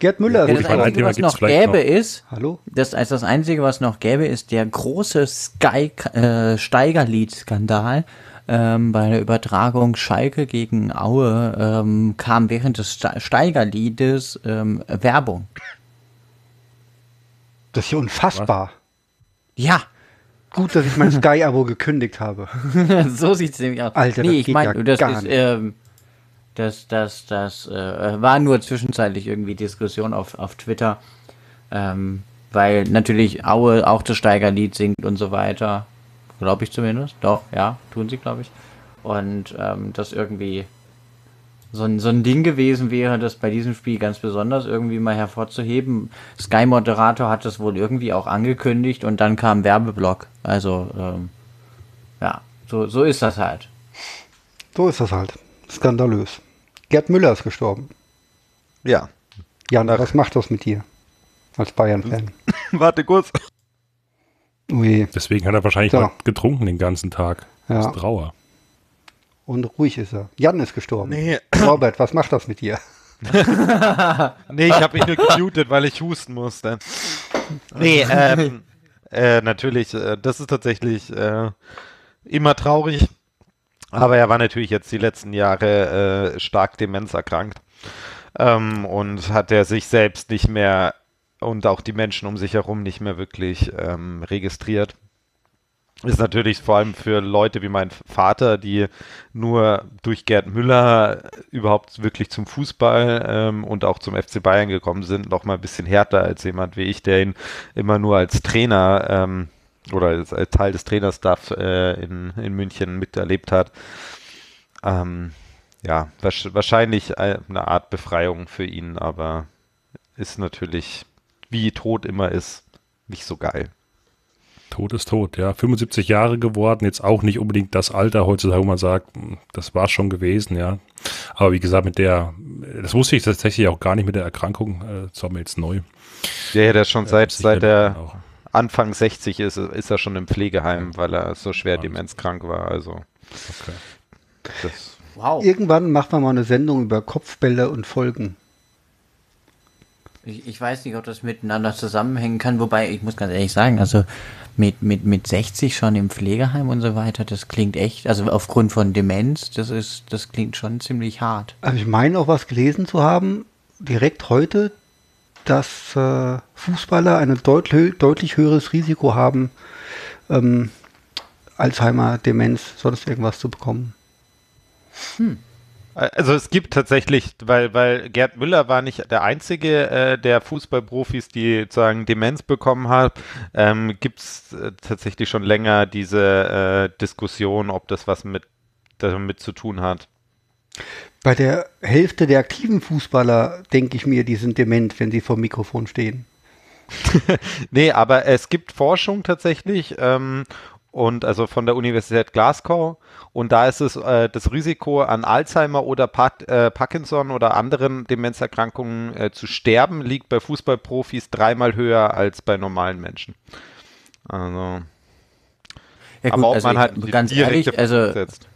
Gerd Müller. Ja, das Einzige, was noch gäbe noch. ist, Hallo? Das, also das Einzige, was noch gäbe, ist der große Sky, äh, Steigerlied-Skandal. Ähm, bei der Übertragung Schalke gegen Aue ähm, kam während des Steigerliedes ähm, Werbung. Das ist ja unfassbar. Ja, Gut, dass ich mein Sky-Abo gekündigt habe. so sieht es nämlich aus. Alter, das nee, ich geht meine, ja das gar ist, ähm, das, das, das äh, war nur zwischenzeitlich irgendwie Diskussion auf, auf Twitter, ähm, weil natürlich Aue auch das Steigerlied singt und so weiter. Glaube ich zumindest. Doch, ja, tun sie, glaube ich. Und ähm, das irgendwie so ein, so ein Ding gewesen wäre, das bei diesem Spiel ganz besonders irgendwie mal hervorzuheben. Sky Moderator hat das wohl irgendwie auch angekündigt und dann kam Werbeblock. Also, ähm, ja, so, so ist das halt. So ist das halt. Skandalös. Gerd Müller ist gestorben. Ja. Jan, was macht das mit dir? Als Bayern-Fan. Warte kurz. Ui. Deswegen hat er wahrscheinlich So. mal getrunken den ganzen Tag. Ja. Das ist Trauer. Und ruhig ist er. Jan ist gestorben. Nee, Robert, was macht das mit dir? nee ich habe mich nur gemutet, weil ich husten musste. Nee, ähm, äh, natürlich, äh, das ist tatsächlich äh, immer traurig. Aber er war natürlich jetzt die letzten Jahre äh, stark demenzerkrankt. Ähm, und hat er sich selbst nicht mehr und auch die Menschen um sich herum nicht mehr wirklich ähm, registriert. Ist natürlich vor allem für Leute wie mein Vater, die nur durch Gerd Müller überhaupt wirklich zum Fußball ähm, und auch zum FC Bayern gekommen sind, noch mal ein bisschen härter als jemand wie ich, der ihn immer nur als Trainer ähm, oder als, als Teil des Trainerstaff äh, in, in München miterlebt hat. Ähm, ja, wahrscheinlich eine Art Befreiung für ihn, aber ist natürlich, wie tot immer ist, nicht so geil. Tod ist tot, ja. 75 Jahre geworden, jetzt auch nicht unbedingt das Alter heutzutage, wo man sagt, hm, das war schon gewesen, ja. Aber wie gesagt, mit der, das wusste ich tatsächlich auch gar nicht mit der Erkrankung, äh, das war mir jetzt neu. Der, der schon seit, seit er auch. Anfang 60 ist, ist er schon im Pflegeheim, weil er so schwer Wahnsinn. demenzkrank war. Also, Okay. das, Wow. Irgendwann machen wir mal eine Sendung über Kopfbälle und Folgen. Ich, ich weiß nicht, ob das miteinander zusammenhängen kann, wobei ich muss ganz ehrlich sagen, also mit, mit, mit 60 schon im Pflegeheim und so weiter, das klingt echt, also aufgrund von Demenz, das ist, das klingt schon ziemlich hart. Also ich meine auch was gelesen zu haben, direkt heute, dass äh, Fußballer ein deutlich, deutlich höheres Risiko haben, ähm, Alzheimer, Demenz, sonst irgendwas zu bekommen. Also es gibt tatsächlich, weil, weil Gerd Müller war nicht der einzige äh, der Fußballprofis, die sozusagen Demenz bekommen hat, ähm, gibt es äh, tatsächlich schon länger diese äh, Diskussion, ob das was mit damit zu tun hat. Bei der Hälfte der aktiven Fußballer denke ich mir, die sind dement, wenn sie vor dem Mikrofon stehen. Nee, aber es gibt Forschung tatsächlich ähm, und also von der Universität Glasgow und da ist es äh, das Risiko an Alzheimer oder Pat, äh, Parkinson oder anderen Demenzerkrankungen äh, zu sterben liegt bei Fußballprofis dreimal höher als bei normalen Menschen. Also, Ja, aber ob man ich- halt ganz ehrlich, also setzt.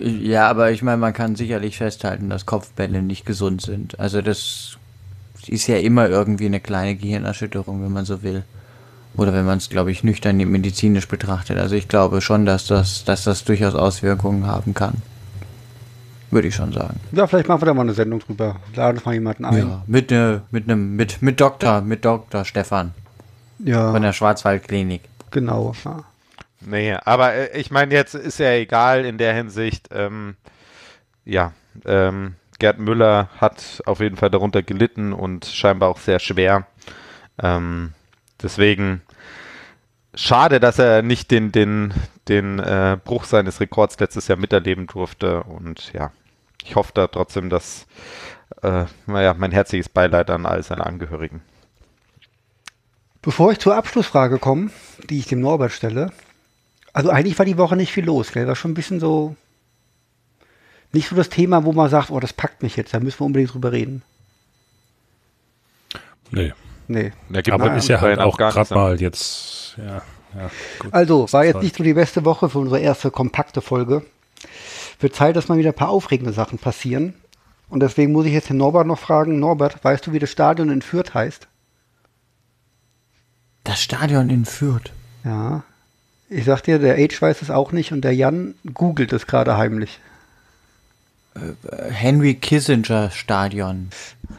ja, aber ich meine, man kann sicherlich festhalten, dass Kopfbälle nicht gesund sind. Also das ist ja immer irgendwie eine kleine Gehirnerschütterung, wenn man so will. Oder wenn man es, glaube ich, nüchtern medizinisch betrachtet. Also ich glaube schon, dass das, dass das durchaus Auswirkungen haben kann. Würde ich schon sagen. Ja, vielleicht machen wir da mal eine Sendung drüber. Laden uns mal jemanden ein. Ja, mit ne, mit einem, mit, mit Doktor, mit Doktor Stefan Ja, von der Schwarzwaldklinik. genau. Ja. Nee, aber äh, ich meine, jetzt ist ja egal in der Hinsicht. Ähm, ja, ähm, Gerd Müller hat auf jeden Fall darunter gelitten und scheinbar auch sehr schwer. Ähm, deswegen schade, dass er nicht den, den, den äh, Bruch seines Rekords letztes Jahr miterleben durfte. Und ja, ich hoffe da trotzdem, dass, äh, naja, mein herzliches Beileid an all seine Angehörigen. Bevor ich zur Abschlussfrage komme, die ich dem Norbert stelle, also eigentlich war die Woche nicht viel los, gell? War schon ein bisschen so, nicht so das Thema, wo man sagt, oh, das packt mich jetzt, da müssen wir unbedingt drüber reden. Nee. Nee. Da gibt Aber man ist ja halt auch gerade mal jetzt, ja, ja. Gut. Also, war jetzt nicht so die beste Woche für unsere erste kompakte Folge. Wird Zeit, dass mal wieder ein paar aufregende Sachen passieren. Und deswegen muss ich jetzt den Norbert noch fragen, Norbert, weißt du, wie das Stadion in Fürth heißt? Das Stadion in Fürth. Ja. Ich sag dir, der Age weiß es auch nicht und der Jan googelt es gerade heimlich. Äh, Henry Kissinger Stadion.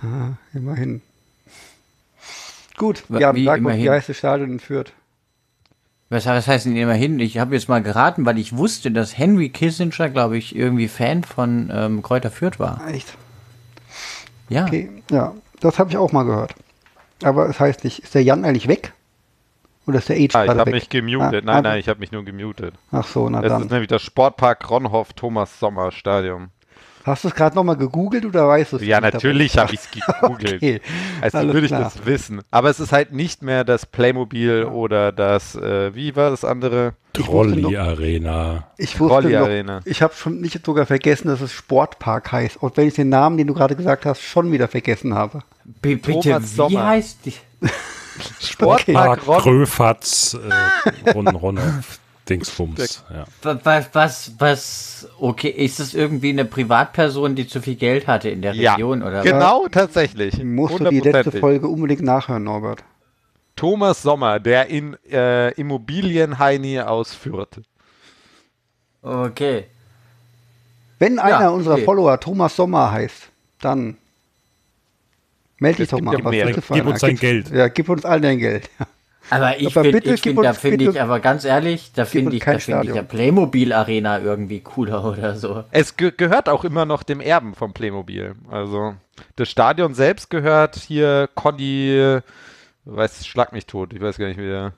Ah, immerhin. Gut, ja, wie sag mal, wie immerhin? heißt das Stadion in Fürth? Was, was heißt denn immerhin? Ich habe jetzt mal geraten, weil ich wusste, dass Henry Kissinger, glaube ich, irgendwie Fan von ähm, Kräuter Fürth war. Echt? Ja. Okay, ja, das habe ich auch mal gehört. Aber es heißt nicht, ist der Jan eigentlich weg? Oder ist der Age Ah, ich habe weg? mich gemutet. Ah, nein, ah, nein, ich habe mich nur gemutet. Ach so, na Es dann. ist nämlich das Sportpark Ronhoff Thomas Sommer Stadion. Hast du es gerade nochmal gegoogelt oder weißt du es? Ja, natürlich habe ich es gegoogelt. Okay, Als alles würde ich klar. das wissen. Aber es ist halt nicht mehr das Playmobil oder das, äh, wie war das andere? Trolley Arena. Ich wusste Rolli noch, Arena. ich habe schon nicht sogar vergessen, dass es Sportpark heißt. Und wenn ich den Namen, den du gerade gesagt hast, schon wieder vergessen habe. B bitte, Thomas wie Sommer. heißt die? Sportpark Ron Gröfatz, äh, Ron, Ronhoff, Dingsbums. Ja. Wa- Was, was, was, okay, ist es irgendwie eine Privatperson, die zu viel Geld hatte in der Ja, Region oder genau, tatsächlich. Musst du die letzte. Folge unbedingt nachhören, Norbert. Thomas Sommer, der in äh, Immobilienheini aus Fürth. was? Okay. Wenn einer unserer okay. Follower Thomas Sommer heißt, dann melde dich doch mal. ja was Gib uns dein Geld. Ja, gib uns allen dein Geld. Aber ich Aber finde, find, da finde ich, aber ganz ehrlich, da finde ich, da finde ich der Playmobil Arena irgendwie cooler oder so. Es ge gehört auch immer noch dem Erben vom Playmobil. Also das Stadion selbst gehört hier Conny, weiß, schlag mich tot, ich weiß gar nicht wie der.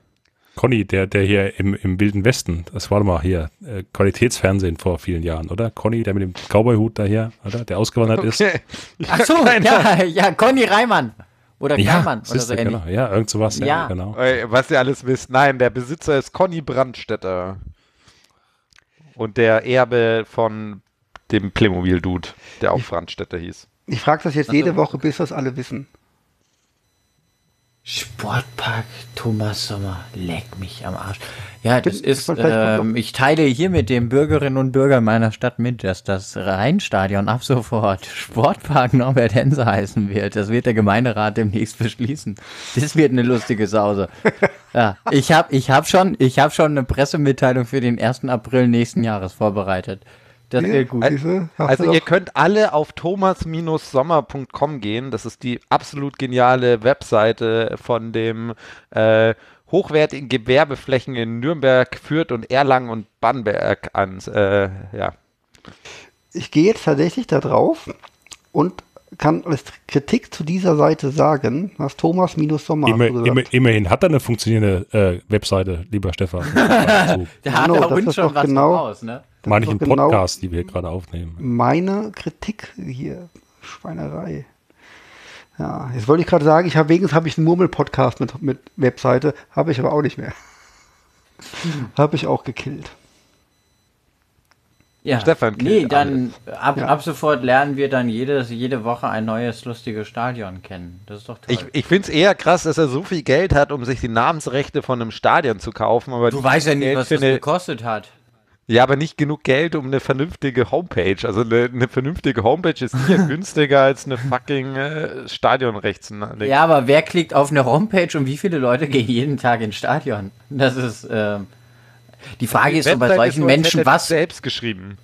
Conny, der, der hier im, im Wilden Westen, das war doch mal hier, äh, Qualitätsfernsehen vor vielen Jahren, oder? Conny, der mit dem Cowboy-Hut da hier, oder? Der ausgewandert ist. Okay. Ach so, ja, ja, Conny Reimann. Oder Ja, Kleimann oder so ähnlich. genau. Ja, irgend sowas. Ja, Ja. genau. Was ihr alles wisst. Nein, der Besitzer ist Conny Brandstetter. Und der Erbe von dem Playmobil-Dude, der auch Brandstetter hieß. Ich frage das jetzt Also- jede Woche, bis das alle wissen. Sportpark Thomas Sommer, leck mich am Arsch. Ja, das ist, ähm, ich teile hier mit den Bürgerinnen und Bürgern meiner Stadt mit, dass das Rheinstadion ab sofort Sportpark Norbert Hense heißen wird. Das wird der Gemeinderat demnächst beschließen. Das wird eine lustige Sause. Ja, ich habe ich hab schon, ich hab schon eine Pressemitteilung für den 1. April nächsten Jahres vorbereitet. Das wird gut. Siehste? Hast Also ihr könnt alle auf thomas-sommer.com gehen. Das ist die absolut geniale Webseite von dem äh, hochwertigen Gewerbeflächen in Nürnberg, Fürth und Erlangen und Bamberg an. Äh, ja. ich gehe jetzt tatsächlich da drauf und kann als Kritik zu dieser Seite sagen, was Thomas-Sommer Immer, hast du immer, gesagt. immerhin hat er eine funktionierende äh, Webseite, lieber Stefan. Dazu. Da hat Genau, er das uns schon doch was genau- voraus, ne? Meine ich ist im doch genau- Podcast, die wir gerade aufnehmen. Meine Kritik hier, Schweinerei. Ja, jetzt wollte ich gerade sagen, ich habe wenigstens habe ich einen Murmel-Podcast mit, mit Webseite, habe ich aber auch nicht mehr. habe ich auch gekillt. Ja. Stefan Nee, kennt dann ab, Ja. ab sofort lernen wir dann jedes, jede Woche ein neues lustiges Stadion kennen. Das ist doch toll. Ich, ich finde es eher krass, dass er so viel Geld hat, um sich die Namensrechte von einem Stadion zu kaufen. Aber du weißt ja nicht, was das gekostet hat. Ja, aber nicht genug Geld, um eine vernünftige Homepage. Also eine, eine vernünftige Homepage ist hier günstiger als eine fucking äh, Stadionrechts. Ja, aber wer klickt auf eine Homepage und wie viele Leute gehen jeden Tag ins Stadion? Das ist, ähm, die Frage ist doch bei solchen so, als Menschen, was, selbst geschrieben.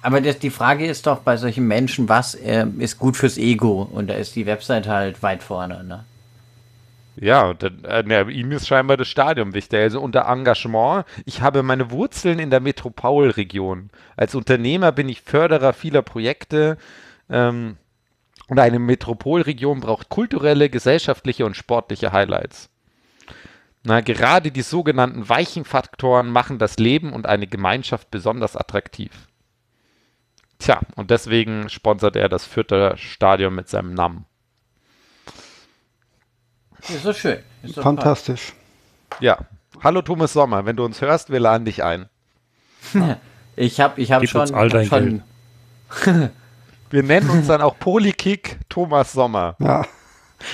aber das, die Frage ist doch bei solchen Menschen, was ähm, ist gut fürs Ego? Und da ist die Website halt weit vorne, ne? Ja, dann, äh, ne, ihm ist scheinbar das Stadion wichtig. Also unter Engagement, ich habe meine Wurzeln in der Metropolregion. Als Unternehmer bin ich Förderer vieler Projekte. Ähm, und eine Metropolregion braucht kulturelle, gesellschaftliche und sportliche Highlights. Na, gerade die sogenannten weichen Faktoren machen das Leben und eine Gemeinschaft besonders attraktiv. Tja, und deswegen sponsert er das vierte Stadion mit seinem Namen. Ist so schön. Ist so Fantastisch. Ja. Hallo Thomas Sommer, wenn du uns hörst, wir laden dich ein. toll. Ich habe ich hab Gib schon, uns all dein schon Wir nennen uns dann auch Polykick Thomas Sommer Ja,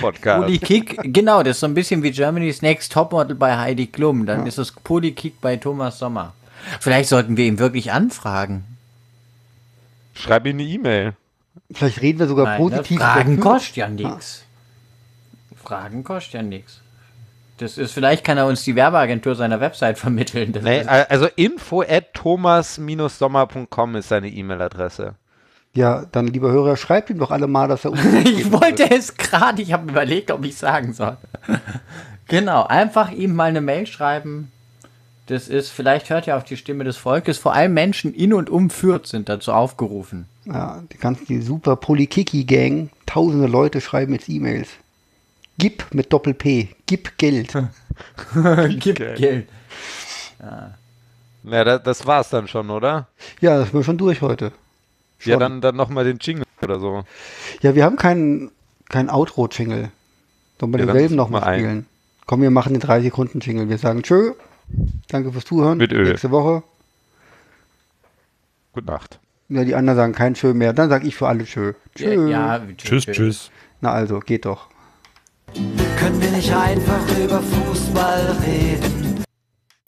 Podcast. Polykick, genau, das ist so ein bisschen wie Germany's Next Topmodel bei Heidi Klum. Dann ist es Polykick bei Thomas Sommer. Vielleicht sollten wir ihn wirklich anfragen. Schreib ihm eine E-Mail. vielleicht reden wir sogar Nein, ne? positiv. Fragen dafür. kostet ja nichts. Fragen kostet ja nichts. Das ist, vielleicht kann er uns die Werbeagentur seiner Website vermitteln. Das Nee, also info at thomas-sommer.com ist seine E-Mail-Adresse. Ja, dann, lieber Hörer, schreibt ihm doch alle mal, dass er Ich wollte es gerade, ich habe überlegt, ob ich sagen soll. genau, einfach ihm mal eine Mail schreiben. Das ist, vielleicht hört ihr auf die Stimme des Volkes. Vor allem Menschen in und um Fürth sind dazu aufgerufen. Ja, die ganze die super Polykiki-Gang, tausende Leute schreiben jetzt E-Mails. Gib mit Doppel-P, gib Geld. Gib Geld. Geld. Ja, das, das war's dann schon, oder? Ja, das sind wir schon durch heute. Ja, Schon. dann, dann nochmal den Jingle oder so. Ja, wir haben keinen kein Outro-Jingle. Sollen wir Ja, denselben such noch mal mal ein. spielen? Komm, wir machen den 3-Sekunden-Jingle. Wir sagen Tschö. Danke fürs Zuhören. Mit Öl. Nächste Woche. Gute Nacht. Ja, die anderen sagen kein Tschö mehr. Dann sag ich für alle Tschö. Tschö. Ja, Tschüss, tschüss. Na also, geht doch. Können wir nicht einfach über Fußball reden?